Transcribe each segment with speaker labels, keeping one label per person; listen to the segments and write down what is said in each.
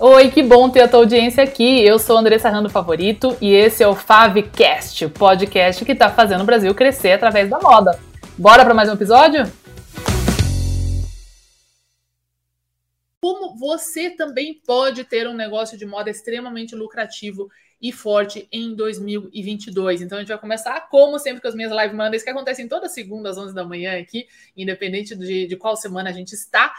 Speaker 1: Oi, que bom ter a tua audiência aqui. Eu sou Andressa Rando Favorito e esse é o Favcast, o podcast que está fazendo o Brasil crescer através da moda. Bora para mais um episódio? Como você também pode ter um negócio de moda extremamente lucrativo e forte em 2022. Então a gente vai começar, como sempre, com as minhas live Mondays, que acontecem toda segunda às 11 da manhã aqui, independente de, de qual semana a gente está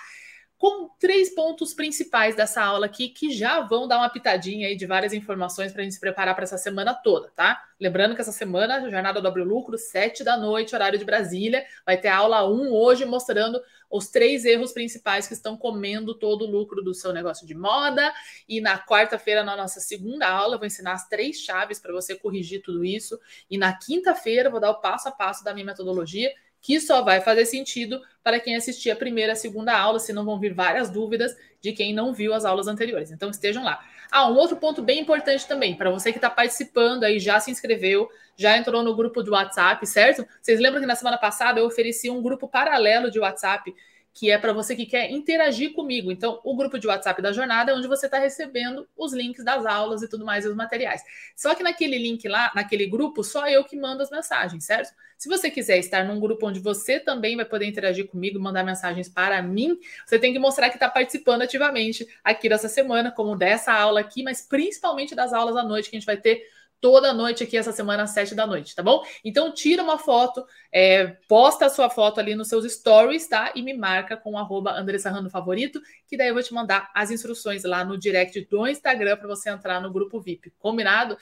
Speaker 1: com três pontos principais dessa aula aqui que já vão dar uma pitadinha aí de várias informações para a gente se preparar para essa semana toda, tá? Lembrando que essa semana, Jornada do Lucro, sete da noite, horário de Brasília, vai ter aula 1 hoje mostrando os três erros principais que estão comendo todo o lucro do seu negócio de moda. E na quarta-feira, na nossa segunda aula, eu vou ensinar as três chaves para você corrigir tudo isso. E na quinta-feira, vou dar o passo a passo da minha metodologia que só vai fazer sentido para quem assistir a primeira a segunda aula, senão vão vir várias dúvidas de quem não viu as aulas anteriores. Então estejam lá. Ah, um outro ponto bem importante também, para você que está participando aí, já se inscreveu, já entrou no grupo de WhatsApp, certo? Vocês lembram que na semana passada eu ofereci um grupo paralelo de WhatsApp que é para você que quer interagir comigo. Então, o grupo de WhatsApp da jornada é onde você está recebendo os links das aulas e tudo mais, os materiais. Só que naquele link lá, naquele grupo, só eu que mando as mensagens, certo? Se você quiser estar num grupo onde você também vai poder interagir comigo, mandar mensagens para mim, você tem que mostrar que está participando ativamente aqui dessa semana, como dessa aula aqui, mas principalmente das aulas à noite que a gente vai ter toda noite aqui essa semana às sete da noite, tá bom? Então tira uma foto, é, posta a sua foto ali nos seus stories, tá? E me marca com arroba Andressa Favorito, que daí eu vou te mandar as instruções lá no direct do Instagram para você entrar no grupo VIP, combinado?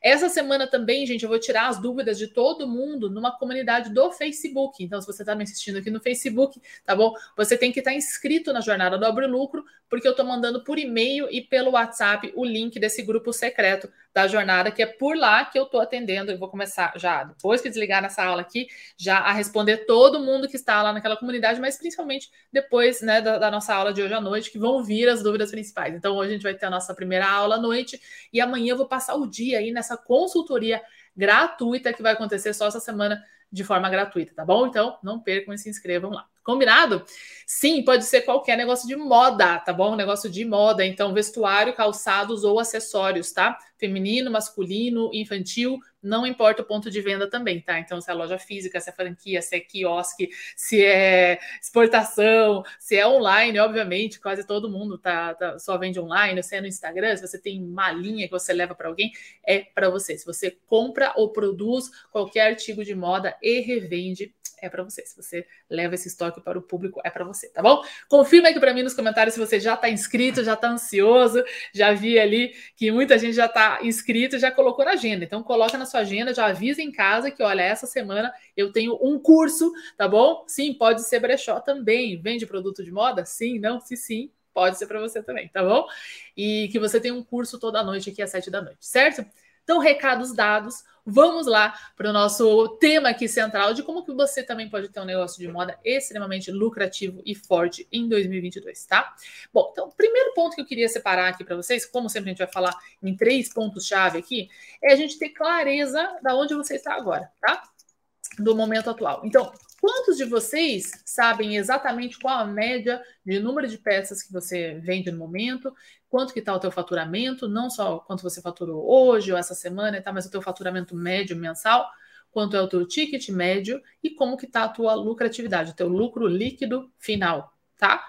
Speaker 1: Essa semana também, gente, eu vou tirar as dúvidas de todo mundo numa comunidade do Facebook. Então, se você está me assistindo aqui no Facebook, tá bom? Você tem que estar tá inscrito na Jornada do Abre Lucro, porque eu estou mandando por e-mail e pelo WhatsApp o link desse grupo secreto da jornada, que é por lá que eu estou atendendo. Eu vou começar já, depois que desligar nessa aula aqui, já a responder todo mundo que está lá naquela comunidade, mas principalmente depois né, da, da nossa aula de hoje à noite, que vão vir as dúvidas principais. Então, hoje a gente vai ter a nossa primeira aula à noite e amanhã eu vou passar o dia aí nessa essa consultoria gratuita que vai acontecer só essa semana de forma gratuita, tá bom? Então, não percam e se inscrevam lá. Combinado? Sim, pode ser qualquer negócio de moda, tá bom? Negócio de moda, então vestuário, calçados ou acessórios, tá? Feminino, masculino, infantil, não importa o ponto de venda também, tá? Então, se é loja física, se é franquia, se é quiosque, se é exportação, se é online, obviamente, quase todo mundo tá, tá só vende online, se é no Instagram, se você tem uma linha que você leva para alguém, é para você. Se você compra ou produz qualquer artigo de moda e revende, é para você. Se você leva esse estoque para o público, é para você, tá bom? Confirma aqui para mim nos comentários se você já está inscrito, já está ansioso. Já vi ali que muita gente já está inscrito, já colocou na agenda. Então coloca na sua agenda, já avisa em casa que, olha, essa semana eu tenho um curso, tá bom? Sim, pode ser brechó também. Vende produto de moda? Sim, não, se sim, pode ser para você também, tá bom? E que você tem um curso toda noite aqui às sete da noite, certo? Então, recados dados, vamos lá para o nosso tema aqui central de como que você também pode ter um negócio de moda extremamente lucrativo e forte em 2022, tá? Bom, então, o primeiro ponto que eu queria separar aqui para vocês, como sempre a gente vai falar em três pontos-chave aqui, é a gente ter clareza da onde você está agora, tá? Do momento atual. Então, Quantos de vocês sabem exatamente qual a média de número de peças que você vende no momento? Quanto que está o teu faturamento? Não só quanto você faturou hoje ou essa semana, tá? mas o teu faturamento médio mensal? Quanto é o teu ticket médio? E como que está a tua lucratividade, o teu lucro líquido final, tá?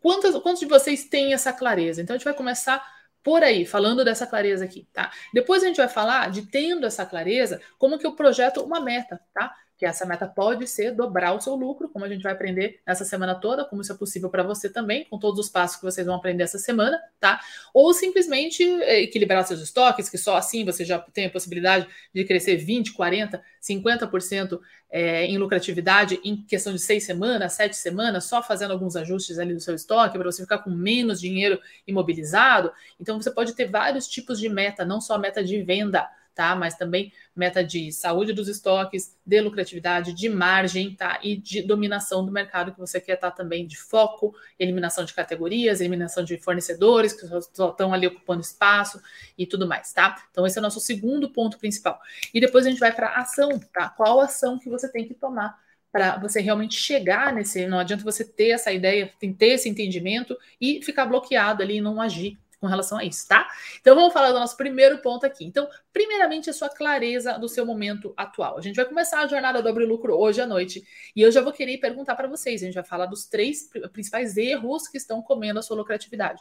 Speaker 1: Quantos, quantos de vocês têm essa clareza? Então, a gente vai começar por aí, falando dessa clareza aqui, tá? Depois a gente vai falar de tendo essa clareza, como que eu projeto uma meta, tá? Que essa meta pode ser dobrar o seu lucro, como a gente vai aprender nessa semana toda, como isso é possível para você também, com todos os passos que vocês vão aprender essa semana, tá? Ou simplesmente eh, equilibrar seus estoques, que só assim você já tem a possibilidade de crescer 20, 40, 50% é, em lucratividade em questão de seis semanas, sete semanas, só fazendo alguns ajustes ali do seu estoque, para você ficar com menos dinheiro imobilizado. Então você pode ter vários tipos de meta, não só meta de venda tá? Mas também meta de saúde dos estoques, de lucratividade, de margem, tá? E de dominação do mercado que você quer estar tá também de foco, eliminação de categorias, eliminação de fornecedores que só estão ali ocupando espaço e tudo mais, tá? Então esse é o nosso segundo ponto principal. E depois a gente vai para ação, tá? Qual ação que você tem que tomar para você realmente chegar nesse. Não adianta você ter essa ideia, ter esse entendimento e ficar bloqueado ali e não agir com relação a isso, tá? Então vamos falar do nosso primeiro ponto aqui. Então, primeiramente, a sua clareza do seu momento atual. A gente vai começar a jornada do Abre Lucro hoje à noite e eu já vou querer perguntar para vocês. A gente vai falar dos três principais erros que estão comendo a sua lucratividade.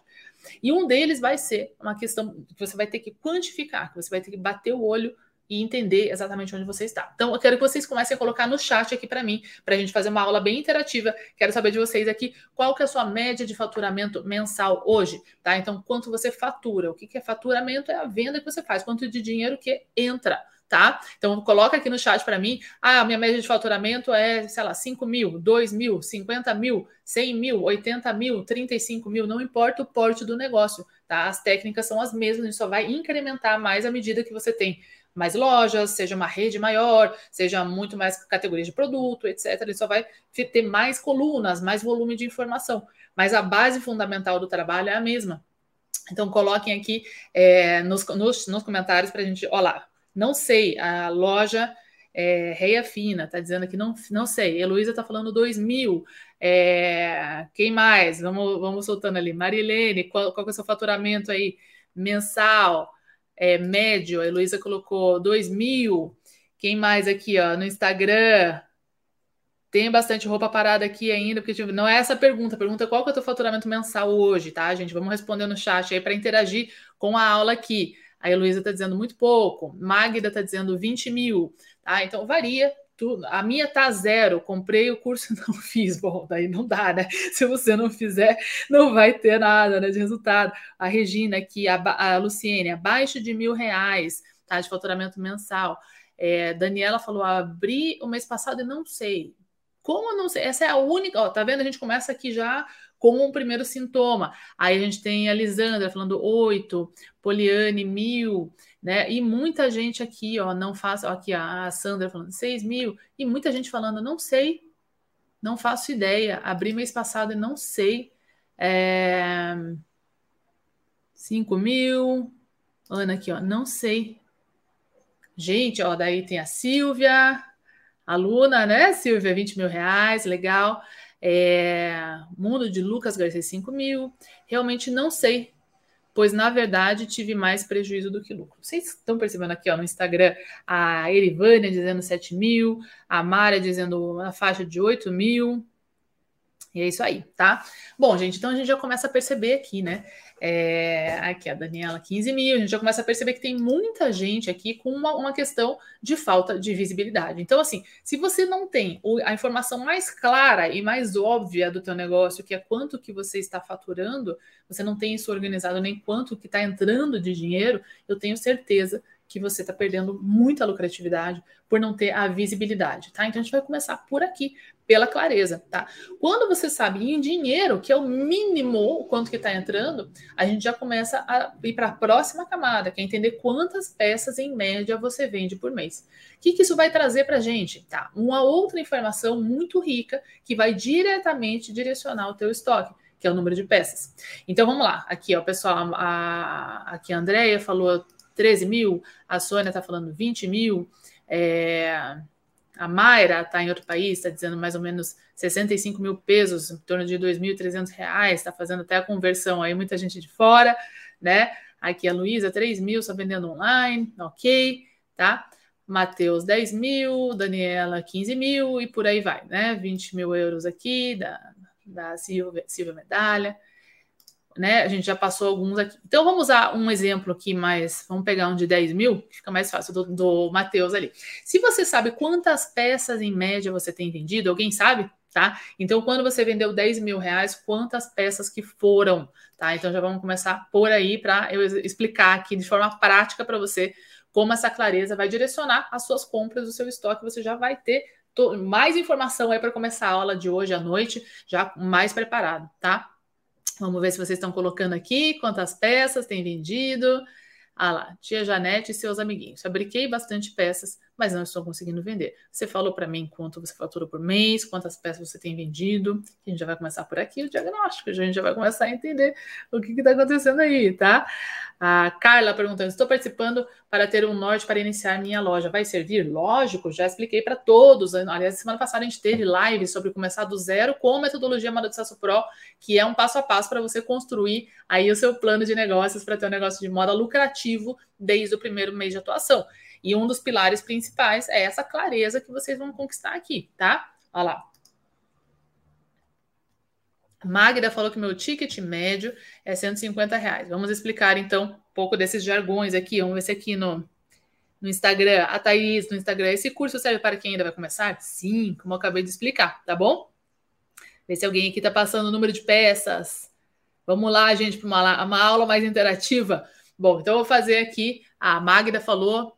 Speaker 1: E um deles vai ser uma questão que você vai ter que quantificar, que você vai ter que bater o olho e entender exatamente onde você está. Então, eu quero que vocês comecem a colocar no chat aqui para mim, para a gente fazer uma aula bem interativa. Quero saber de vocês aqui qual que é a sua média de faturamento mensal hoje, tá? Então, quanto você fatura? O que, que é faturamento? É a venda que você faz, quanto de dinheiro que entra. Tá? Então, coloca aqui no chat para mim. Ah, minha média de faturamento é, sei lá, 5 mil, 2 mil, 50 mil, 100 mil, 80 mil, 35 mil, não importa o porte do negócio, tá? As técnicas são as mesmas, a gente só vai incrementar mais à medida que você tem mais lojas, seja uma rede maior, seja muito mais categorias de produto, etc. Ele só vai ter mais colunas, mais volume de informação. Mas a base fundamental do trabalho é a mesma. Então, coloquem aqui é, nos, nos, nos, comentários para a gente. Olha lá, não sei, a loja é, Reia Fina está dizendo que não, não sei. Heloísa está falando 2 mil. É, quem mais? Vamos, vamos soltando ali. Marilene, qual, qual é o seu faturamento aí mensal? É, médio, a Heloísa colocou 2 mil. Quem mais aqui, ó, no Instagram? Tem bastante roupa parada aqui ainda, porque tipo, não é essa a pergunta. A pergunta é qual que é o teu faturamento mensal hoje, tá, gente? Vamos responder no chat aí para interagir com a aula aqui. A Heloísa está dizendo muito pouco, Magda está dizendo 20 mil, tá? Então varia tudo. A minha tá zero, comprei o curso não fiz. Bom, daí não dá, né? Se você não fizer, não vai ter nada né, de resultado. A Regina aqui, a, a Luciene, abaixo de mil reais, tá? De faturamento mensal. É, Daniela falou: abri o mês passado e não sei. Como não sei? Essa é a única. Ó, tá vendo? A gente começa aqui já com um primeiro sintoma. Aí a gente tem a Lisandra falando oito, Poliane, mil né? E muita gente aqui, ó, não faço, ó, aqui a Sandra falando 6 mil, e muita gente falando, não sei, não faço ideia, abri mês passado e não sei. É... 5 mil, Ana aqui, ó, não sei. Gente, ó, daí tem a Silvia, aluna, né? Silvia, 20 mil reais, legal. É... Mundo de Lucas Garcia, 5 mil. Realmente não sei pois na verdade tive mais prejuízo do que lucro. Vocês estão percebendo aqui ó, no Instagram a Erivânia dizendo 7 mil, a Mara dizendo a faixa de 8 mil. E é isso aí, tá? Bom, gente, então a gente já começa a perceber aqui, né? É, aqui a Daniela, 15 mil. A gente já começa a perceber que tem muita gente aqui com uma, uma questão de falta de visibilidade. Então, assim, se você não tem a informação mais clara e mais óbvia do teu negócio, que é quanto que você está faturando, você não tem isso organizado nem quanto que está entrando de dinheiro, eu tenho certeza que você está perdendo muita lucratividade por não ter a visibilidade, tá? Então a gente vai começar por aqui, pela clareza, tá? Quando você sabe em dinheiro, que é o mínimo quanto que está entrando, a gente já começa a ir para a próxima camada, que é entender quantas peças em média você vende por mês. O que, que isso vai trazer para a gente? Tá? Uma outra informação muito rica que vai diretamente direcionar o teu estoque que é o número de peças. Então vamos lá, aqui ó, pessoal, a, aqui a Andrea falou 13 mil, a Sônia está falando 20 mil, é, a Mayra está em outro país, está dizendo mais ou menos 65 mil pesos, em torno de 2.300 reais, está fazendo até a conversão aí, muita gente de fora, né? Aqui a Luísa, 3 mil, só vendendo online, ok, tá? Matheus, 10 mil, Daniela, 15 mil e por aí vai, né? 20 mil euros aqui da, da Silvia, Silvia Medalha né? A gente já passou alguns aqui. Então vamos usar um exemplo aqui mais. Vamos pegar um de 10 mil, que fica mais fácil, do, do Matheus ali. Se você sabe quantas peças em média você tem vendido, alguém sabe? Tá? Então, quando você vendeu 10 mil reais, quantas peças que foram? Tá? Então já vamos começar por aí para eu explicar aqui de forma prática para você como essa clareza vai direcionar as suas compras, o seu estoque, você já vai ter mais informação aí para começar a aula de hoje à noite, já mais preparado, tá? Vamos ver se vocês estão colocando aqui quantas peças tem vendido. Ah lá, tia Janete e seus amiguinhos. Fabriquei bastante peças, mas não estou conseguindo vender. Você falou para mim quanto você fatura por mês, quantas peças você tem vendido. A gente já vai começar por aqui o diagnóstico, a gente já vai começar a entender o que está acontecendo aí, tá? A Carla perguntando: estou participando para ter um norte para iniciar minha loja. Vai servir? Lógico, já expliquei para todos. Aliás, semana passada a gente teve live sobre começar do zero com metodologia Moda de Sucesso Pro, que é um passo a passo para você construir aí o seu plano de negócios para ter um negócio de moda lucrativo desde o primeiro mês de atuação. E um dos pilares principais é essa clareza que vocês vão conquistar aqui, tá? Olha lá. Magda falou que meu ticket médio é 150 reais. Vamos explicar então um pouco desses jargões aqui. Vamos ver se aqui no, no Instagram, a Thaís no Instagram, esse curso serve para quem ainda vai começar? Sim, como eu acabei de explicar, tá bom? Ver se alguém aqui está passando o número de peças. Vamos lá, gente, para uma, uma aula mais interativa. Bom, então eu vou fazer aqui. A Magda falou,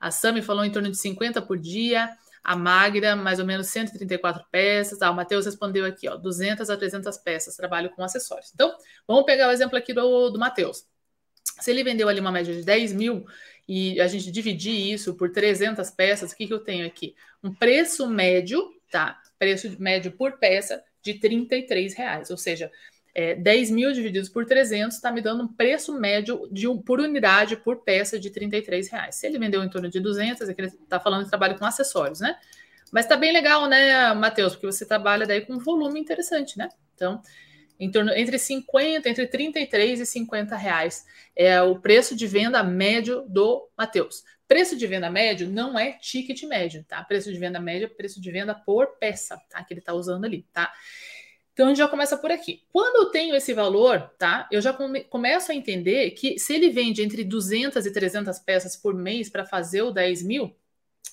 Speaker 1: a Sami falou em torno de 50 por dia a Magda, mais ou menos 134 peças. Ah, o Matheus respondeu aqui, ó, 200 a 300 peças, trabalho com acessórios. Então, vamos pegar o exemplo aqui do, do Matheus. Se ele vendeu ali uma média de 10 mil e a gente dividir isso por 300 peças, o que, que eu tenho aqui? Um preço médio, tá? Preço médio por peça de 33 reais, ou seja, é, 10 mil divididos por 300 está me dando um preço médio de um, por unidade por peça de 33 reais. Se ele vendeu em torno de 200, é que ele está falando de trabalho com acessórios, né? Mas está bem legal, né, Matheus? Porque você trabalha daí com um volume interessante, né? Então, em torno entre 50, entre 33 e 50 reais é o preço de venda médio do Matheus. Preço de venda médio não é ticket médio, tá? Preço de venda médio é preço de venda por peça, tá? Que ele está usando ali, tá? Então a gente já começa por aqui. Quando eu tenho esse valor, tá? Eu já come, começo a entender que se ele vende entre 200 e 300 peças por mês para fazer o 10 mil,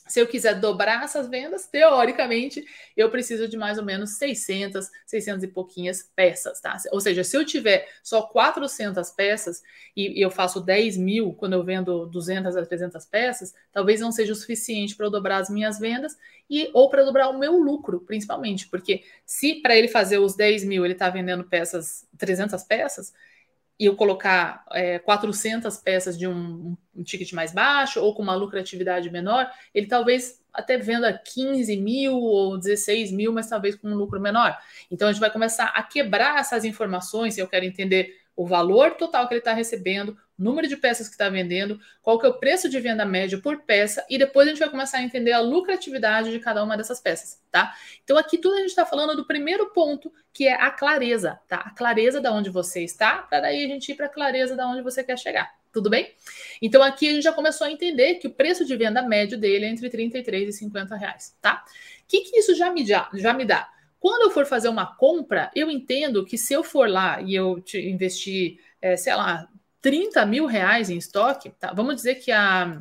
Speaker 1: se eu quiser dobrar essas vendas, teoricamente, eu preciso de mais ou menos 600, 600 e pouquinhas peças, tá? Ou seja, se eu tiver só 400 peças e, eu faço 10 mil quando eu vendo 200 a 300 peças, talvez não seja o suficiente para eu dobrar as minhas vendas e ou para dobrar o meu lucro, principalmente, porque se para ele fazer os 10 mil ele está vendendo peças, 300 peças, e eu colocar é, 400 peças de um, um, ticket mais baixo ou com uma lucratividade menor, ele talvez até venda 15 mil ou 16 mil, mas talvez com um lucro menor. Então a gente vai começar a quebrar essas informações. Eu quero entender o valor total que ele está recebendo, número de peças que está vendendo, qual que é o preço de venda médio por peça, e depois a gente vai começar a entender a lucratividade de cada uma dessas peças, tá? Então aqui tudo a gente está falando do primeiro ponto, que é a clareza, tá? A clareza da onde você está, para daí a gente ir para a clareza da onde você quer chegar. Tudo bem? Então aqui a gente já começou a entender que o preço de venda médio dele é entre 33 e 50 reais, tá? O que, que isso já me, já, já me dá? Quando eu for fazer uma compra, eu entendo que se eu for lá e eu investir, é, sei lá, 30 mil reais em estoque, tá? vamos dizer que a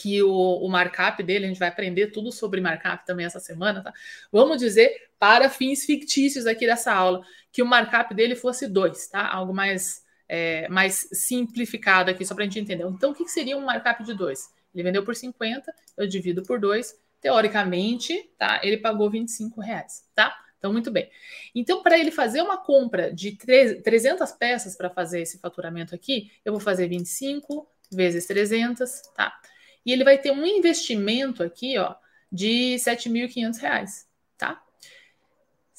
Speaker 1: que o, o, markup dele, a gente vai aprender tudo sobre markup também essa semana, tá? Vamos dizer, para fins fictícios aqui dessa aula, que o markup dele fosse 2, tá? Algo mais, é, mais simplificado aqui, só para a gente entender. Então, o que, que seria um markup de 2? Ele vendeu por 50, eu divido por 2, teoricamente, tá? Ele pagou 25 reais, tá? Então, muito bem. Então, para ele fazer uma compra de 300 peças para fazer esse faturamento aqui, eu vou fazer 25 vezes 300, tá? E ele vai ter um investimento aqui, ó, de 7.500 reais, tá?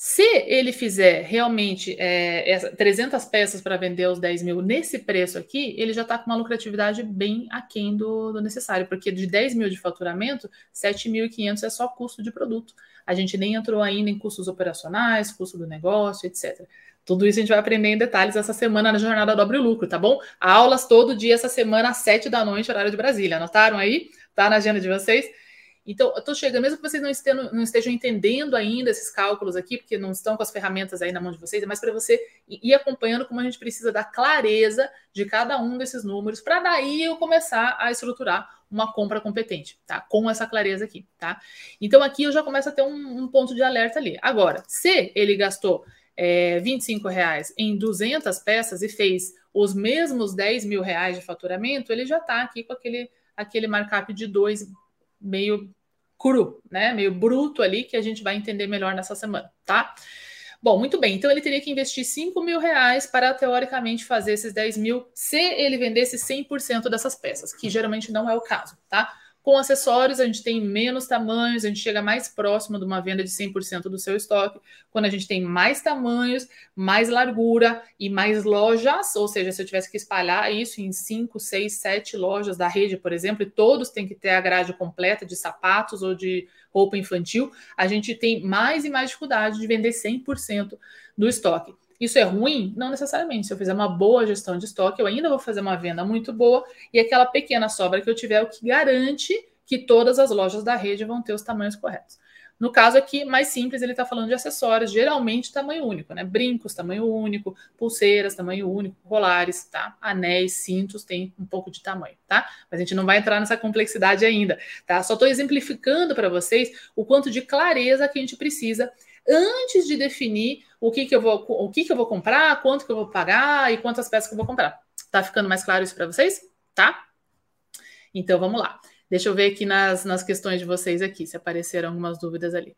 Speaker 1: Se ele fizer realmente é, 300 peças para vender os 10 mil nesse preço aqui, ele já está com uma lucratividade bem aquém do, do necessário, porque de 10 mil de faturamento, 7.500 é só custo de produto. A gente nem entrou ainda em custos operacionais, custo do negócio, etc. Tudo isso a gente vai aprender em detalhes essa semana na Jornada Dobre Lucro, tá bom? Aulas todo dia essa semana às 7 da noite, horário de Brasília. Anotaram aí? Tá na agenda de vocês? Então, eu estou chegando, mesmo que vocês não estejam, não estejam, entendendo ainda esses cálculos aqui, porque não estão com as ferramentas aí na mão de vocês, é mais para você ir acompanhando como a gente precisa da clareza de cada um desses números, para daí eu começar a estruturar uma compra competente, tá? Com essa clareza aqui, tá? Então, aqui eu já começo a ter um, um ponto de alerta ali. Agora, se ele gastou é, 25 reais em 200 peças e fez os mesmos 10 mil reais de faturamento, ele já está aqui com aquele, aquele markup de 2 meio cru, né? Meio bruto ali, que a gente vai entender melhor nessa semana, tá? Bom, muito bem. Então ele teria que investir 5 mil reais para teoricamente fazer esses 10 mil se ele vendesse 100% dessas peças, que geralmente não é o caso, tá? Com acessórios, a gente tem menos tamanhos, a gente chega mais próximo de uma venda de 100% do seu estoque. Quando a gente tem mais tamanhos, mais largura e mais lojas, ou seja, se eu tivesse que espalhar isso em 5, 6, 7 lojas da rede, por exemplo, e todos têm que ter a grade completa de sapatos ou de roupa infantil, a gente tem mais e mais dificuldade de vender 100% do estoque. Isso é ruim? Não necessariamente. Se eu fizer uma boa gestão de estoque, eu ainda vou fazer uma venda muito boa e aquela pequena sobra que eu tiver é o que garante que todas as lojas da rede vão ter os tamanhos corretos. No caso aqui, mais simples, ele está falando de acessórios, geralmente tamanho único, né? Brincos, tamanho único, pulseiras, tamanho único, colares, tá? Anéis, cintos, tem um pouco de tamanho, tá? Mas a gente não vai entrar nessa complexidade ainda, tá? Só estou exemplificando para vocês o quanto de clareza que a gente precisa antes de definir o que, que eu vou o que, que eu vou comprar, quanto que eu vou pagar e quantas peças que eu vou comprar. Tá ficando mais claro isso para vocês? Tá? Então vamos lá. Deixa eu ver aqui nas, nas questões de vocês aqui, se apareceram algumas dúvidas ali.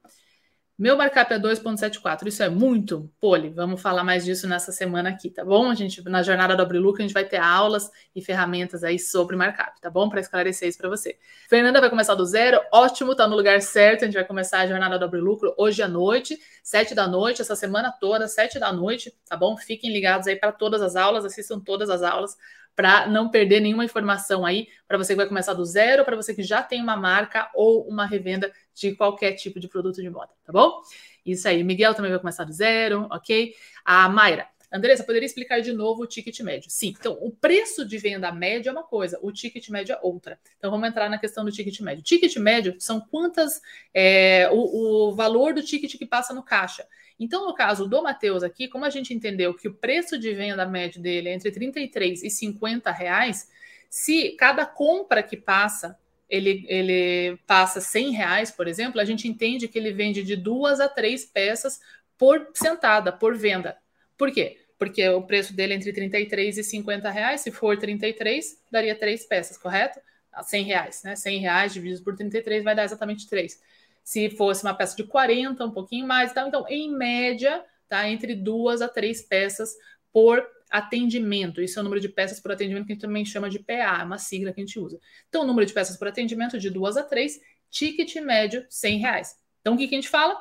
Speaker 1: Meu markup é 2,74. Isso é muito, Poli. Vamos falar mais disso nessa semana aqui, tá bom? A gente, na jornada do Abriluca, a gente vai ter aulas e ferramentas aí sobre markup, tá bom? Para esclarecer isso para você. Fernanda vai começar do zero. Ótimo, tá no lugar certo. A gente vai começar a jornada do Abrilucro hoje à noite, sete da noite, essa semana toda, sete da noite, tá bom? Fiquem ligados aí para todas as aulas, assistam todas as aulas para não perder nenhuma informação aí, para você que vai começar do zero, para você que já tem uma marca ou uma revenda de qualquer tipo de produto de moda, tá bom? Isso aí. Miguel também vai começar do zero, ok? A Mayra. Andressa, poderia explicar de novo o ticket médio? Sim. Então, o preço de venda médio é uma coisa, o ticket médio é outra. Então, vamos entrar na questão do ticket médio. Ticket médio são quantas, é, o, o valor do ticket que passa no caixa. Então, no caso do Matheus aqui, como a gente entendeu que o preço de venda médio dele é entre 33 e 50 reais, se cada compra que passa ele, ele passa 100 reais, por exemplo, a gente entende que ele vende de duas a três peças por sentada, por venda. Por quê? Porque o preço dele é entre 33 e 50 reais. Se for 33, daria três peças, correto? 100 reais, né? 100 reais dividido por 33 vai dar exatamente três. Se fosse uma peça de 40, um pouquinho mais, tá? então, em média, tá? Entre duas a três peças por atendimento. Isso é o número de peças por atendimento que a gente também chama de PA, é uma sigla que a gente usa. Então, o número de peças por atendimento de duas a três, ticket médio 100 reais. Então, o que, que a gente fala?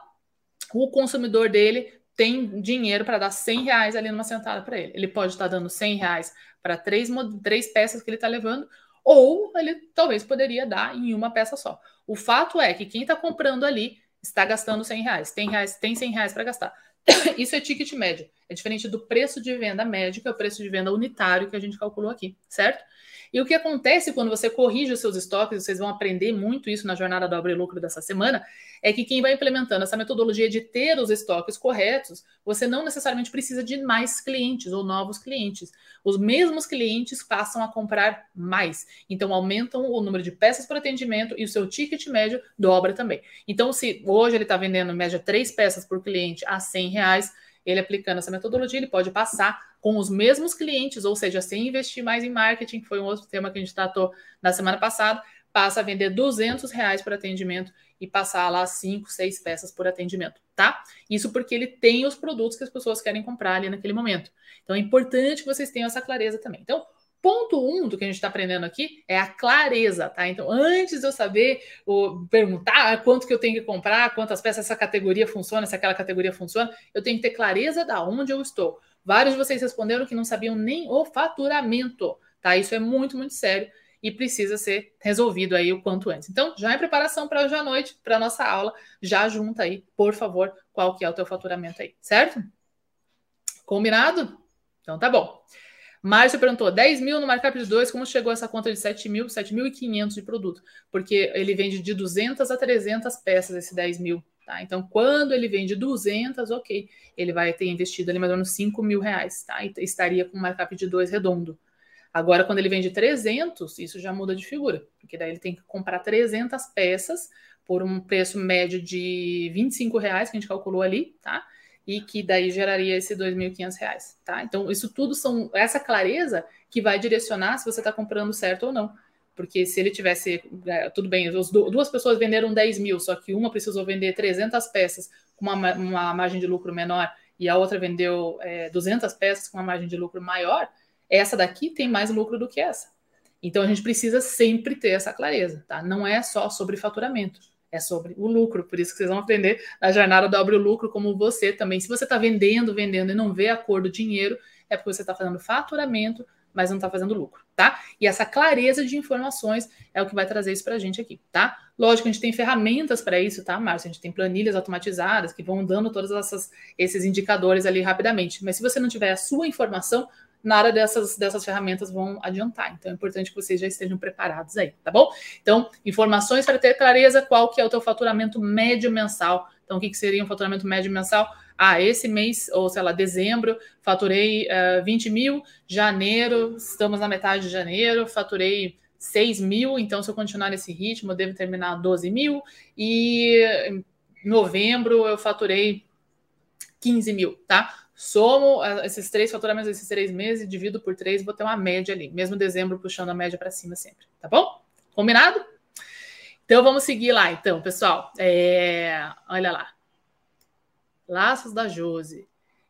Speaker 1: O consumidor dele tem dinheiro para dar 100 reais ali numa sentada para ele. Ele pode estar tá dando 100 reais para três, três peças que ele está levando, ou ele talvez poderia dar em uma peça só. O fato é que quem está comprando ali está gastando 100 reais, tem, reais, tem 100 reais para gastar. Isso é ticket médio. É diferente do preço de venda médio, que é o preço de venda unitário que a gente calculou aqui, certo? E o que acontece quando você corrige os seus estoques, vocês vão aprender muito isso na jornada do Abre Lucro dessa semana, é que quem vai implementando essa metodologia de ter os estoques corretos, você não necessariamente precisa de mais clientes ou novos clientes. Os mesmos clientes passam a comprar mais. Então, aumentam o número de peças por atendimento e o seu ticket médio dobra também. Então, se hoje ele está vendendo em média três peças por cliente a 100 reais, ele aplicando essa metodologia, ele pode passar com os mesmos clientes, ou seja, sem investir mais em marketing, que foi um outro tema que a gente tratou na semana passada, passa a vender 200 reais por atendimento e passar lá 5, 6 peças por atendimento, tá? Isso porque ele tem os produtos que as pessoas querem comprar ali naquele momento. Então é importante que vocês tenham essa clareza também. Então, Ponto um do que a gente está aprendendo aqui é a clareza, tá? Então, antes de eu saber ou perguntar quanto que eu tenho que comprar, quantas peças essa categoria funciona, se aquela categoria funciona, eu tenho que ter clareza da onde eu estou. Vários de vocês responderam que não sabiam nem o faturamento, tá? Isso é muito, muito sério e precisa ser resolvido aí o quanto antes. Então, já em preparação para hoje à noite, para nossa aula, já junta aí, por favor, qual que é o teu faturamento aí, certo? Combinado? Então tá bom. Márcio perguntou: 10 mil no markup de 2, como chegou essa conta de 7 mil, 7.500 de produto? Porque ele vende de 200 a 300 peças esse 10 mil. Tá? Então, quando ele vende 200, ok, ele vai ter investido ali mais ou menos 5 mil reais, tá? E estaria com um markup de 2 redondo. Agora, quando ele vende 300, isso já muda de figura, porque daí ele tem que comprar 300 peças por um preço médio de 25 reais, que a gente calculou ali, tá? E que daí geraria esse R$ 2.500, tá? Então, isso tudo são essa clareza que vai direcionar se você está comprando certo ou não. Porque se ele tivesse, é, tudo bem, duas pessoas venderam 10 mil, só que uma precisou vender 300 peças com uma, uma margem de lucro menor e a outra vendeu é, 200 peças com uma margem de lucro maior, essa daqui tem mais lucro do que essa. Então a gente precisa sempre ter essa clareza, tá? Não é só sobre faturamento, é sobre o lucro. Por isso que vocês vão aprender na jornada dobre o lucro, como você também. Se você está vendendo, vendendo e não vê a cor do dinheiro, é porque você está fazendo faturamento, mas não está fazendo lucro, tá? E essa clareza de informações é o que vai trazer isso para a gente aqui, tá? Lógico, a gente tem ferramentas para isso, tá, Márcio? A gente tem planilhas automatizadas que vão dando todos esses indicadores ali rapidamente. Mas se você não tiver a sua informação, nada dessas, dessas ferramentas vão adiantar. Então é importante que vocês já estejam preparados aí, tá bom? Então, informações para ter clareza qual que é o teu faturamento médio mensal. Então, o que, que seria um faturamento médio mensal? Ah, esse mês, ou sei lá, dezembro, faturei uh, eh, 20 mil, janeiro, estamos na metade de janeiro, faturei 6 mil, então se eu continuar nesse ritmo, eu devo terminar 12 mil, e em novembro eu faturei 15 mil, tá? Somo eh, esses três faturamentos desses três meses, divido por três, vou ter uma média ali, mesmo dezembro puxando a média para cima sempre, tá bom? Combinado? Então vamos seguir lá, então, pessoal. É... Olha lá. Laços da Jose.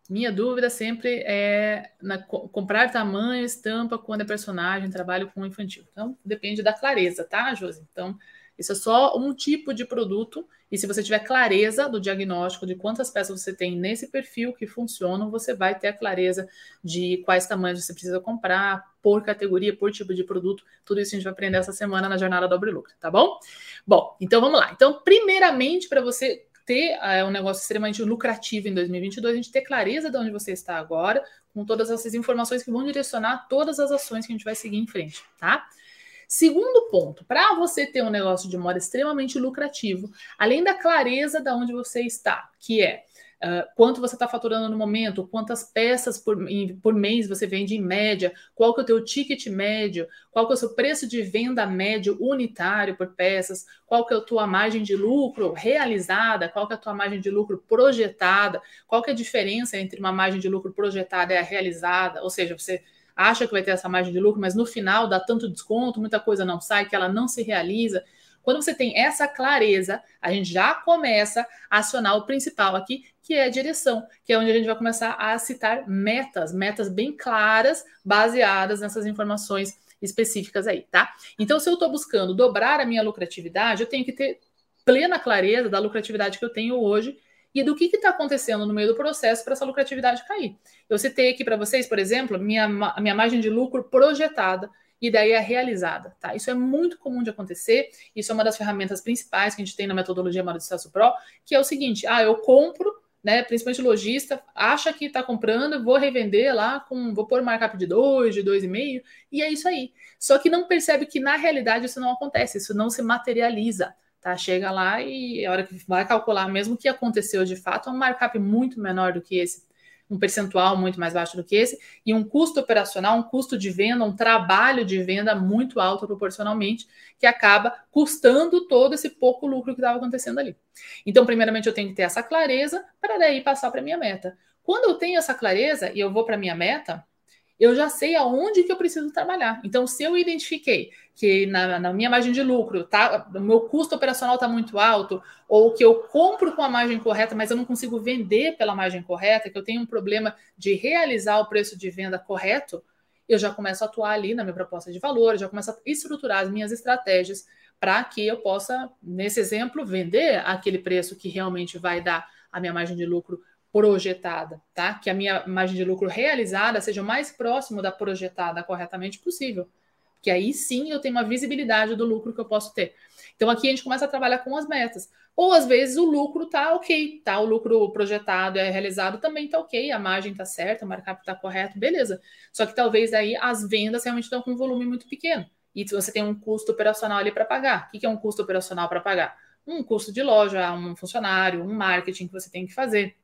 Speaker 1: Minha dúvida sempre é na, comprar tamanho, estampa, quando é personagem, trabalho com infantil. Então, depende da clareza, tá, Josi? Então, isso é só um tipo de produto. E se você tiver clareza do diagnóstico de quantas peças você tem nesse perfil que funcionam, você vai ter a clareza de quais tamanhos você precisa comprar, por categoria, por tipo de produto. Tudo isso a gente vai aprender essa semana na jornada Dobre Lucro, tá bom? Bom, então vamos lá. Então, primeiramente, para você ter é, um negócio extremamente lucrativo em 2022, a gente ter clareza de onde você está agora, com todas essas informações que vão direcionar todas as ações que a gente vai seguir em frente, tá? Segundo ponto, para você ter um negócio de moda extremamente lucrativo, além da clareza de onde você está, que é Uh, quanto você está faturando no momento, quantas peças por, por mês você vende em média, qual que é o teu ticket médio, qual que é o seu preço de venda médio unitário por peças, qual que é a tua margem de lucro realizada, qual que é a tua margem de lucro projetada, qual que é a diferença entre uma margem de lucro projetada e a realizada, ou seja, você acha que vai ter essa margem de lucro, mas no final dá tanto desconto, muita coisa não sai, que ela não se realiza. Quando você tem essa clareza, a gente já começa a acionar o principal aqui, que é a direção, que é onde a gente vai começar a citar metas, metas bem claras, baseadas nessas informações específicas aí, tá? Então, se eu estou buscando dobrar a minha lucratividade, eu tenho que ter plena clareza da lucratividade que eu tenho hoje e do que está acontecendo no meio do processo para essa lucratividade cair. Eu citei aqui para vocês, por exemplo, minha, minha margem de lucro projetada e daí é realizada, tá? Isso é muito comum de acontecer, isso é uma das ferramentas principais que a gente tem na metodologia Moda de Sucesso Pro, que é o seguinte, ah, eu compro, né, principalmente lojista, acha que está comprando, vou revender lá, com, vou pôr markup de 2, de 2,5, e é isso aí. Só que não percebe que na realidade isso não acontece, isso não se materializa, tá? Chega lá e a hora que vai calcular mesmo o que aconteceu de fato, é um markup muito menor do que esse um percentual muito mais baixo do que esse, e um custo operacional, um custo de venda, um trabalho de venda muito alto proporcionalmente, que acaba custando todo esse pouco lucro que estava acontecendo ali. Então, primeiramente, eu tenho que ter essa clareza para daí passar para minha meta. Quando eu tenho essa clareza e eu vou para minha meta, eu já sei aonde que eu preciso trabalhar. Então, se eu identifiquei que na, na minha margem de lucro, tá, o meu custo operacional está muito alto, ou que eu compro com a margem correta, mas eu não consigo vender pela margem correta, que eu tenho um problema de realizar o preço de venda correto, eu já começo a atuar ali na minha proposta de valor, já começo a estruturar as minhas estratégias para que eu possa, nesse exemplo, vender aquele preço que realmente vai dar a minha margem de lucro projetada, tá? Que a minha margem de lucro realizada seja o mais próximo da projetada corretamente possível. Que aí sim eu tenho uma visibilidade do lucro que eu posso ter. Então aqui a gente começa a trabalhar com as metas. Ou às vezes o lucro tá ok, tá? O lucro projetado é realizado também tá ok, a margem tá certa, o markup tá correto, beleza. Só que talvez aí as vendas realmente estão com um volume muito pequeno. E você tem um custo operacional ali para pagar. O que é um custo operacional para pagar? Um custo de loja, um funcionário, um marketing que você tem que fazer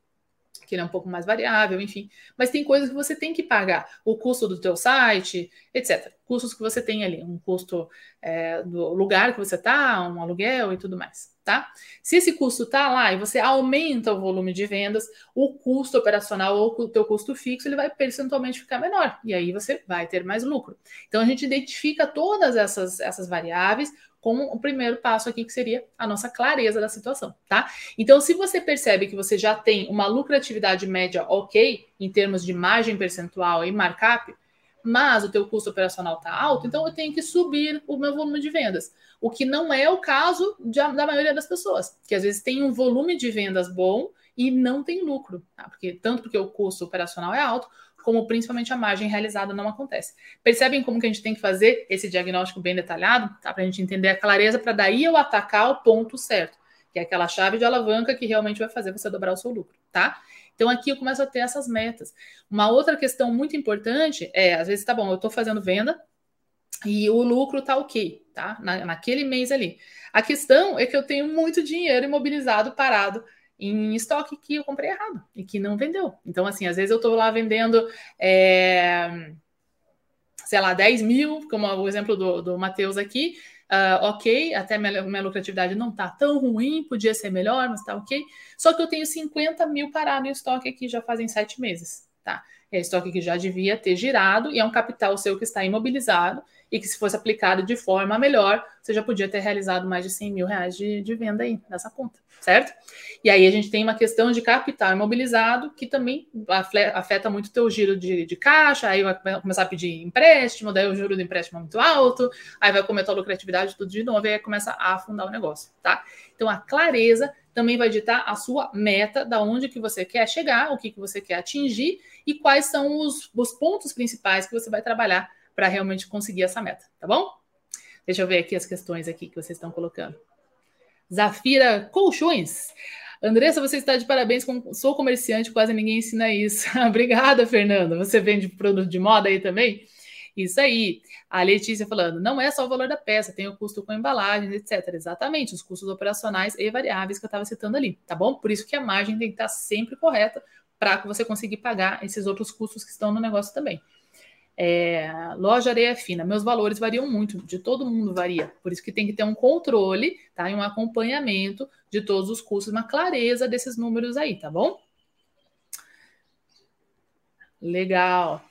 Speaker 1: que ele é um pouco mais variável, enfim. Mas tem coisas que você tem que pagar. O custo do teu site, etc. Custos que você tem ali. Um custo é, do lugar que você está, um aluguel e tudo mais, tá? Se esse custo está lá e você aumenta o volume de vendas, o custo operacional ou o teu custo fixo, ele vai percentualmente ficar menor. E aí você vai ter mais lucro. Então, a gente identifica todas essas, essas variáveis, com o primeiro passo aqui, que seria a nossa clareza da situação, tá? Então, se você percebe que você já tem uma lucratividade média ok, em termos de margem percentual e markup, mas o teu custo operacional está alto, então eu tenho que subir o meu volume de vendas. O que não é o caso de, da maioria das pessoas, que às vezes tem um volume de vendas bom e não tem lucro, tá? porque tanto porque o custo operacional é alto, como principalmente a margem realizada não acontece. Percebem como que a gente tem que fazer esse diagnóstico bem detalhado, tá? Para a gente entender a clareza, para daí eu atacar o ponto certo, que é aquela chave de alavanca que realmente vai fazer você dobrar o seu lucro, tá? Então aqui eu começo a ter essas metas. Uma outra questão muito importante é, às vezes, tá bom, eu estou fazendo venda e o lucro tá ok, tá? Na, naquele mês ali. A questão é que eu tenho muito dinheiro imobilizado, parado em estoque que eu comprei errado e que não vendeu. Então, assim, às vezes eu estou lá vendendo, é, sei lá, 10 mil, como o exemplo do, do Matheus aqui. Uh, ok, até minha, minha lucratividade não está tão ruim, podia ser melhor, mas está ok. Só que eu tenho 50 mil parado em estoque aqui já fazem sete meses, tá? É estoque que já devia ter girado e é um capital seu que está imobilizado e que se fosse aplicado de forma melhor, você já podia ter realizado mais de 100 mil reais de, de venda aí nessa conta, certo? E aí a gente tem uma questão de capital imobilizado que também afeta muito o teu giro de, de caixa, aí vai começar a pedir empréstimo, daí o juro do empréstimo é muito alto, aí vai começar a lucratividade tudo de novo, e aí começa a afundar o negócio, tá? Então a clareza também vai ditar a sua meta, da onde que você quer chegar, o que, que você quer atingir e quais são os, os pontos principais que você vai trabalhar para realmente conseguir essa meta, tá bom? Deixa eu ver aqui as questões aqui que vocês estão colocando. Zafira Colchões. Andressa, você está de parabéns. Sou comerciante, quase ninguém ensina isso. Obrigada, Fernanda. Você vende produto de moda aí também? Isso aí. A Letícia falando, não é só o valor da peça, tem o custo com embalagem, etc. Exatamente, os custos operacionais e variáveis que eu estava citando ali, tá bom? Por isso que a margem tem que estar sempre correta para você conseguir pagar esses outros custos que estão no negócio também. É, loja areia fina, meus valores variam muito, de todo mundo varia. Por isso que tem que ter um controle, tá? E um acompanhamento de todos os custos, uma clareza desses números aí, tá bom? Legal.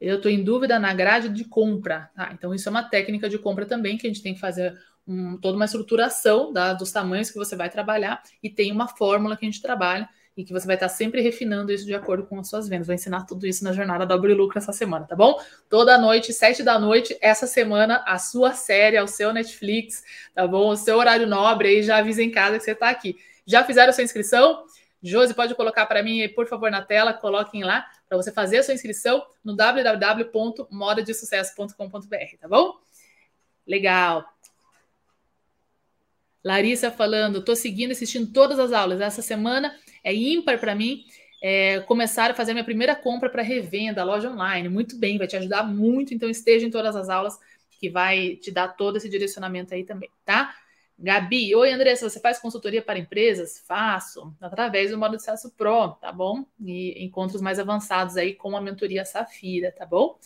Speaker 1: Eu estou em dúvida na grade de compra. tá? então, isso é uma técnica de compra também que a gente tem que fazer um, toda uma estruturação da, dos tamanhos que você vai trabalhar e tem uma fórmula que a gente trabalha e que você vai estar sempre refinando isso de acordo com as suas vendas. Vou ensinar tudo isso na jornada do Abre Lucro essa semana, tá bom? Toda noite, sete da noite, essa semana, a sua série, o seu Netflix, tá bom? O seu horário nobre aí, já avisa em casa que você está aqui. Já fizeram sua inscrição? Josi, pode colocar para mim, por favor, na tela, coloquem lá para você fazer a sua inscrição no www.modadesucesso.com.br, tá bom? Legal. Larissa falando, estou seguindo, assistindo todas as aulas. Essa semana é ímpar para mim é, começar a fazer minha primeira compra para revenda, loja online. Muito bem, vai te ajudar muito. Então, esteja em todas as aulas que vai te dar todo esse direcionamento aí também, tá? Gabi, oi Andressa, você faz consultoria para empresas? Faço, através do modo de acesso Pro, tá bom? E encontros mais avançados aí com a mentoria Safira, tá bom?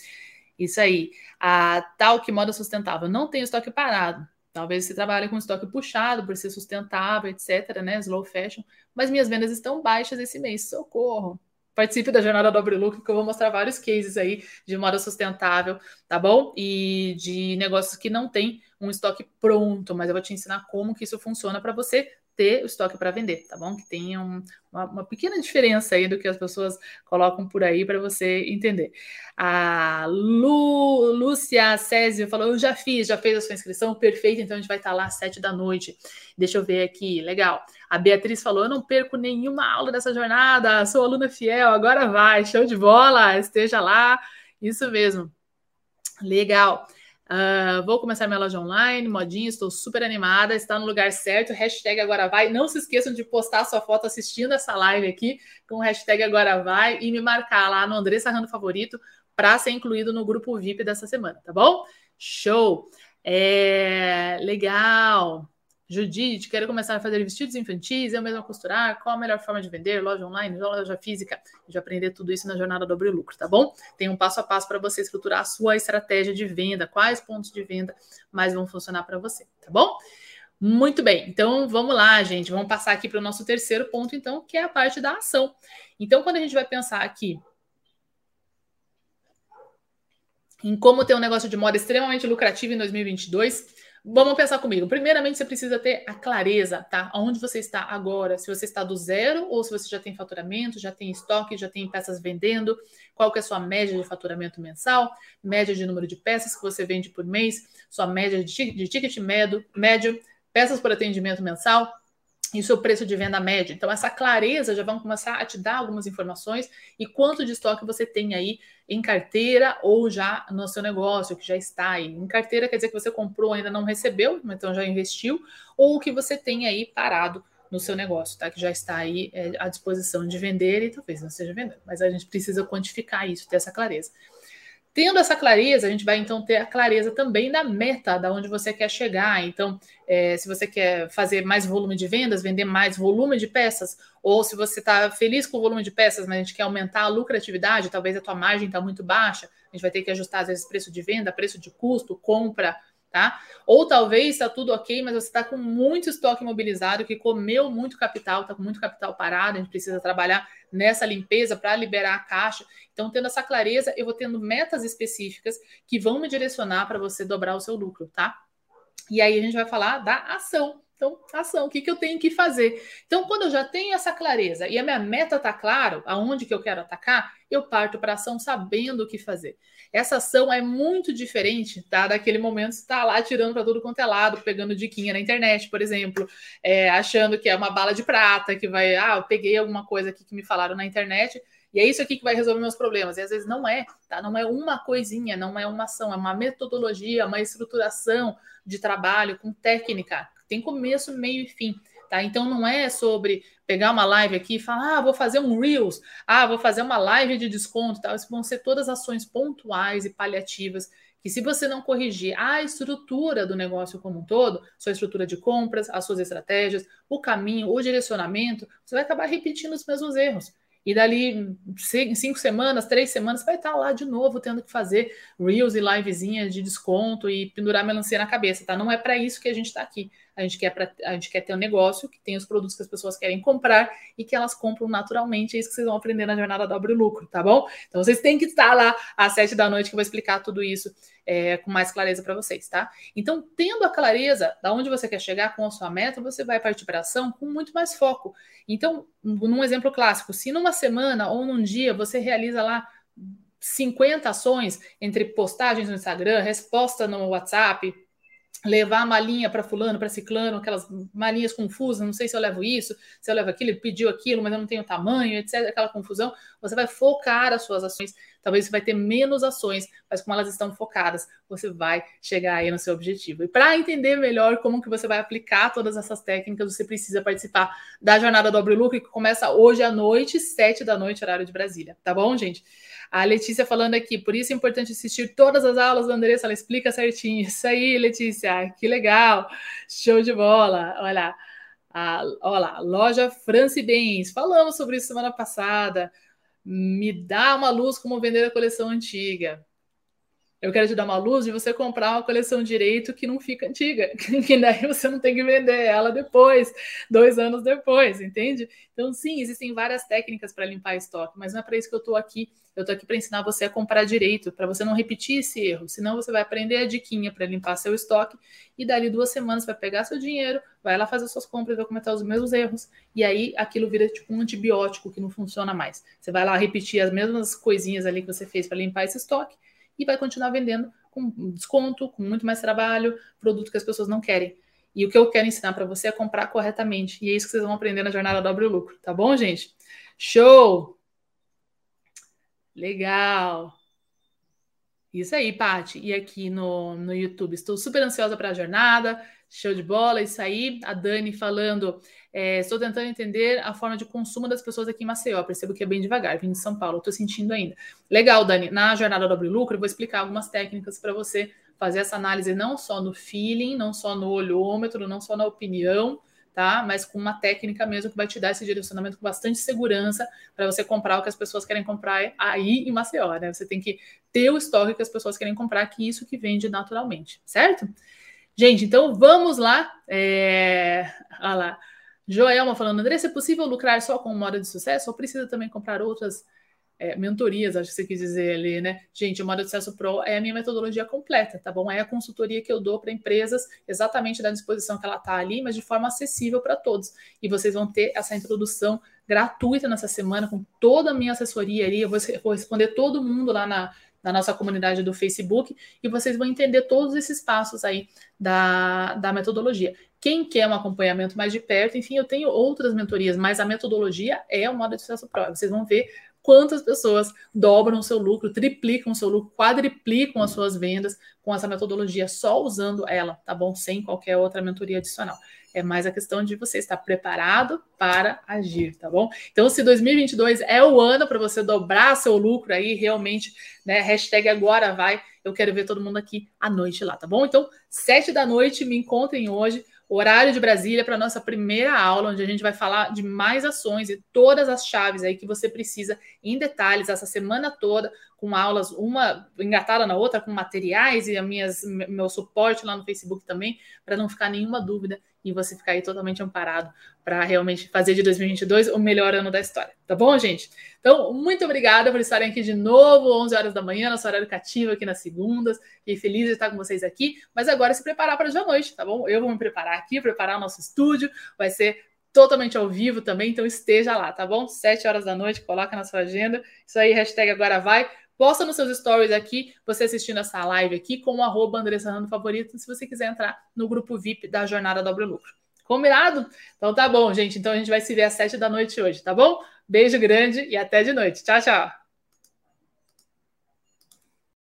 Speaker 1: Isso aí. A tal que moda sustentável não tem estoque parado. Talvez você trabalhe com estoque puxado por ser sustentável, etc., né? Slow fashion. Mas minhas vendas estão baixas esse mês. Socorro! Participe da jornada do Abre Lucro, que eu vou mostrar vários cases aí de moda sustentável, tá bom? E de negócios que não tem um estoque pronto, mas eu vou te ensinar como que isso funciona para você ter o estoque para vender, tá bom? Que tenha um, uma, uma, pequena diferença aí do que as pessoas colocam por aí para você entender. A Lu, Lúcia Césio falou: Eu já fiz, já fez a sua inscrição, perfeito, então a gente vai estar lá às sete da noite. Deixa eu ver aqui, legal. A Beatriz falou: Eu não perco nenhuma aula dessa jornada, sou aluna fiel, agora vai, show de bola, esteja lá, isso mesmo. Legal. Uh, vou começar minha loja online, modinha, estou super animada, está no lugar certo, hashtag agora vai. Não se esqueçam de postar sua foto assistindo essa live aqui com hashtag agora vai e me marcar lá no André Sarrando Favorito para ser incluído no grupo VIP dessa semana, tá bom? Show! É, legal! Judite, quero começar a fazer vestidos infantis, eu mesma costurar, qual a melhor forma de vender, loja online, loja física, de aprender tudo isso na jornada do Lucro, tá bom? Tem um passo a passo para você estruturar a sua estratégia de venda, quais pontos de venda mais vão funcionar para você, tá bom? Muito bem, então vamos lá, gente, vamos passar aqui para o nosso terceiro ponto, então, que é a parte da ação. Então, quando a gente vai pensar aqui em como ter um negócio de moda extremamente lucrativo em 2022. Vamos pensar comigo. Primeiramente, você precisa ter a clareza, tá? Onde você está agora. Se você está do zero ou se você já tem faturamento, já tem estoque, já tem peças vendendo. Qual que é a sua média de faturamento mensal, média de número de peças que você vende por mês, sua média de, ticket médio, médio, peças por atendimento mensal e seu preço de venda médio. Então, essa clareza já vão começar a te dar algumas informações e quanto de estoque você tem aí em carteira ou já no seu negócio, que já está aí. Em carteira quer dizer que você comprou, ainda não recebeu, então já investiu, ou que você tem aí parado no seu negócio, tá? Que já está aí é, à disposição de vender e talvez não esteja vendendo. Mas a gente precisa quantificar isso, ter essa clareza. Tendo essa clareza, a gente vai então ter a clareza também da meta, da onde você quer chegar. Então, é, se você quer fazer mais volume de vendas, vender mais volume de peças, ou se você está feliz com o volume de peças, mas a gente quer aumentar a lucratividade, talvez a tua margem está muito baixa, a gente vai ter que ajustar às vezes preço de venda, preço de custo, compra, tá? Ou talvez está tudo ok, mas você está com muito estoque imobilizado, que comeu muito capital, está com muito capital parado, a gente precisa trabalhar nessa limpeza para liberar a caixa. Então, tendo essa clareza, eu vou tendo metas específicas que vão me direcionar para você dobrar o seu lucro, tá? E aí a gente vai falar da ação. Então, ação, o que, que eu tenho que fazer? Então, quando eu já tenho essa clareza e a minha meta está claro, aonde que eu quero atacar, eu parto para ação sabendo o que fazer. Essa ação é muito diferente tá, daquele momento que está lá tirando para tudo quanto é lado, pegando diquinha na internet, por exemplo, é, achando que é uma bala de prata, que vai, ah, eu peguei alguma coisa aqui que me falaram na internet, e é isso aqui que vai resolver meus problemas. E às vezes não é, tá? Não é uma coisinha, não é uma ação, é uma metodologia, uma estruturação de trabalho com técnica. Tem começo, meio e fim. Tá? Então não é sobre pegar uma live aqui e falar, ah, vou fazer um Reels, ah, vou fazer uma live de desconto, tal. Isso vão ser todas ações pontuais e paliativas que se você não corrigir a estrutura do negócio como um todo, sua estrutura de compras, as suas estratégias, o caminho, o direcionamento, você vai acabar repetindo os mesmos erros. E dali cinco semanas, três semanas, vai estar lá de novo tendo que fazer reels e livezinhas de desconto e pendurar melancia na cabeça, tá? Não é para isso que a gente está aqui. A gente, quer pra, a gente quer ter um negócio que tem os produtos que as pessoas querem comprar e que elas compram naturalmente. É isso que vocês vão aprender na jornada Dobre Lucro, tá bom? Então vocês têm que estar lá às sete da noite que eu vou explicar tudo isso é, com mais clareza para vocês, tá? Então, tendo a clareza da onde você quer chegar com a sua meta, você vai partir para ação com muito mais foco. Então, num exemplo clássico, se numa semana ou num dia você realiza lá 50 ações entre postagens no Instagram, resposta no WhatsApp, levar a malinha para fulano, para ciclano, aquelas malinhas confusas, não sei se eu levo isso, se eu levo aquilo, ele pediu aquilo, mas eu não tenho tamanho, etc, aquela confusão, você vai focar as suas ações, talvez você vai ter menos ações, mas como elas estão focadas, você vai chegar aí no seu objetivo. E para entender melhor como que você vai aplicar todas essas técnicas, você precisa participar da jornada do Abre Lucro, que começa hoje à noite, sete da noite, horário de Brasília, tá bom, gente? A Letícia falando aqui, por isso é importante assistir todas as aulas da Andressa, ela explica certinho. Isso aí, Letícia, que legal, show de bola. Olha, a, olha lá, loja France Bens, falamos sobre isso semana passada. Me dá uma luz como vender a coleção antiga. Eu quero te dar uma luz de você comprar uma coleção direito que não fica antiga, que daí você não tem que vender ela depois, dois anos depois, entende? Então, sim, existem várias técnicas para limpar estoque, mas não é para isso que eu estou aqui. Eu estou aqui para ensinar você a comprar direito, para você não repetir esse erro. Senão, você vai aprender a diquinha para limpar seu estoque e dali duas semanas vai pegar seu dinheiro, vai lá fazer suas compras, vai cometer os mesmos erros e aí aquilo vira tipo um antibiótico que não funciona mais. Você vai lá repetir as mesmas coisinhas ali que você fez para limpar esse estoque e vai continuar vendendo com desconto, com muito mais trabalho, produto que as pessoas não querem. E o que eu quero ensinar para você é comprar corretamente. E é isso que vocês vão aprender na jornada Dobre o Lucro, tá bom, gente? Show! Legal! Isso aí, Pati. E aqui no, no YouTube, estou super ansiosa para a jornada. Show de bola, isso aí. A Dani falando, é, estou tentando entender a forma de consumo das pessoas aqui em Maceió. Percebo que é bem devagar, vim de São Paulo, estou sentindo ainda. Legal, Dani. Na jornada do Lucro, eu vou explicar algumas técnicas para você fazer essa análise não só no feeling, não só no olhômetro, não só na opinião, tá? Mas com uma técnica mesmo que vai te dar esse direcionamento com bastante segurança para você comprar o que as pessoas querem comprar aí em Maceió, né? Você tem que ter o estoque que as pessoas querem comprar, que isso que vende naturalmente, certo? Gente, então vamos lá. É... Olha lá. Joelma falando, André, é possível lucrar só com moda de sucesso ou precisa também comprar outras é, mentorias, acho que você quis dizer ali, né? Gente, o Modo de Sucesso Pro é a minha metodologia completa, tá bom? É a consultoria que eu dou para empresas exatamente da disposição que ela está ali, mas de forma acessível para todos. E vocês vão ter essa introdução gratuita nessa semana com toda a minha assessoria ali. Eu vou, vou responder todo mundo lá na, na nossa comunidade do Facebook e vocês vão entender todos esses passos aí da, da metodologia. Quem quer um acompanhamento mais de perto, enfim, eu tenho outras mentorias, mas a metodologia é o modo de sucesso próprio. Vocês vão ver quantas pessoas dobram o seu lucro, triplicam o seu lucro, quadriplicam as suas vendas com essa metodologia, só usando ela, tá bom? Sem qualquer outra mentoria adicional. É mais a questão de você estar preparado para agir, tá bom? Então, se 2022 é o ano para você dobrar seu lucro aí, realmente, né? Hashtag agora vai. Eu quero ver todo mundo aqui à noite lá, tá bom? Então, sete da noite, me encontrem hoje horário de Brasília para nossa primeira aula, onde a gente vai falar de mais ações e todas as chaves aí que você precisa em detalhes essa semana toda, com aulas, uma engatada na outra, com materiais e minhas, meu suporte lá no Facebook também, para não ficar nenhuma dúvida e você ficar aí totalmente amparado para realmente fazer de 2022 o melhor ano da história. Tá bom, gente? Então, muito obrigada por estarem aqui de novo, 11 horas da manhã, nosso horário cativo aqui nas segundas. Fiquei feliz de estar com vocês aqui, mas agora se preparar para hoje à noite, tá bom? Eu vou me preparar aqui, preparar o nosso estúdio, vai ser totalmente ao vivo também, então esteja lá, tá bom? 7 horas da noite, coloca na sua agenda. Isso aí, hashtag agora vai. Posta nos seus stories aqui, você assistindo essa live aqui, com o arroba Andressa Rando Favorito, se você quiser entrar no grupo VIP da Jornada Dobre Lucro. Combinado? Então tá bom, gente. Então a gente vai se ver às sete da noite hoje, tá bom? Beijo grande e até de noite. Tchau, tchau.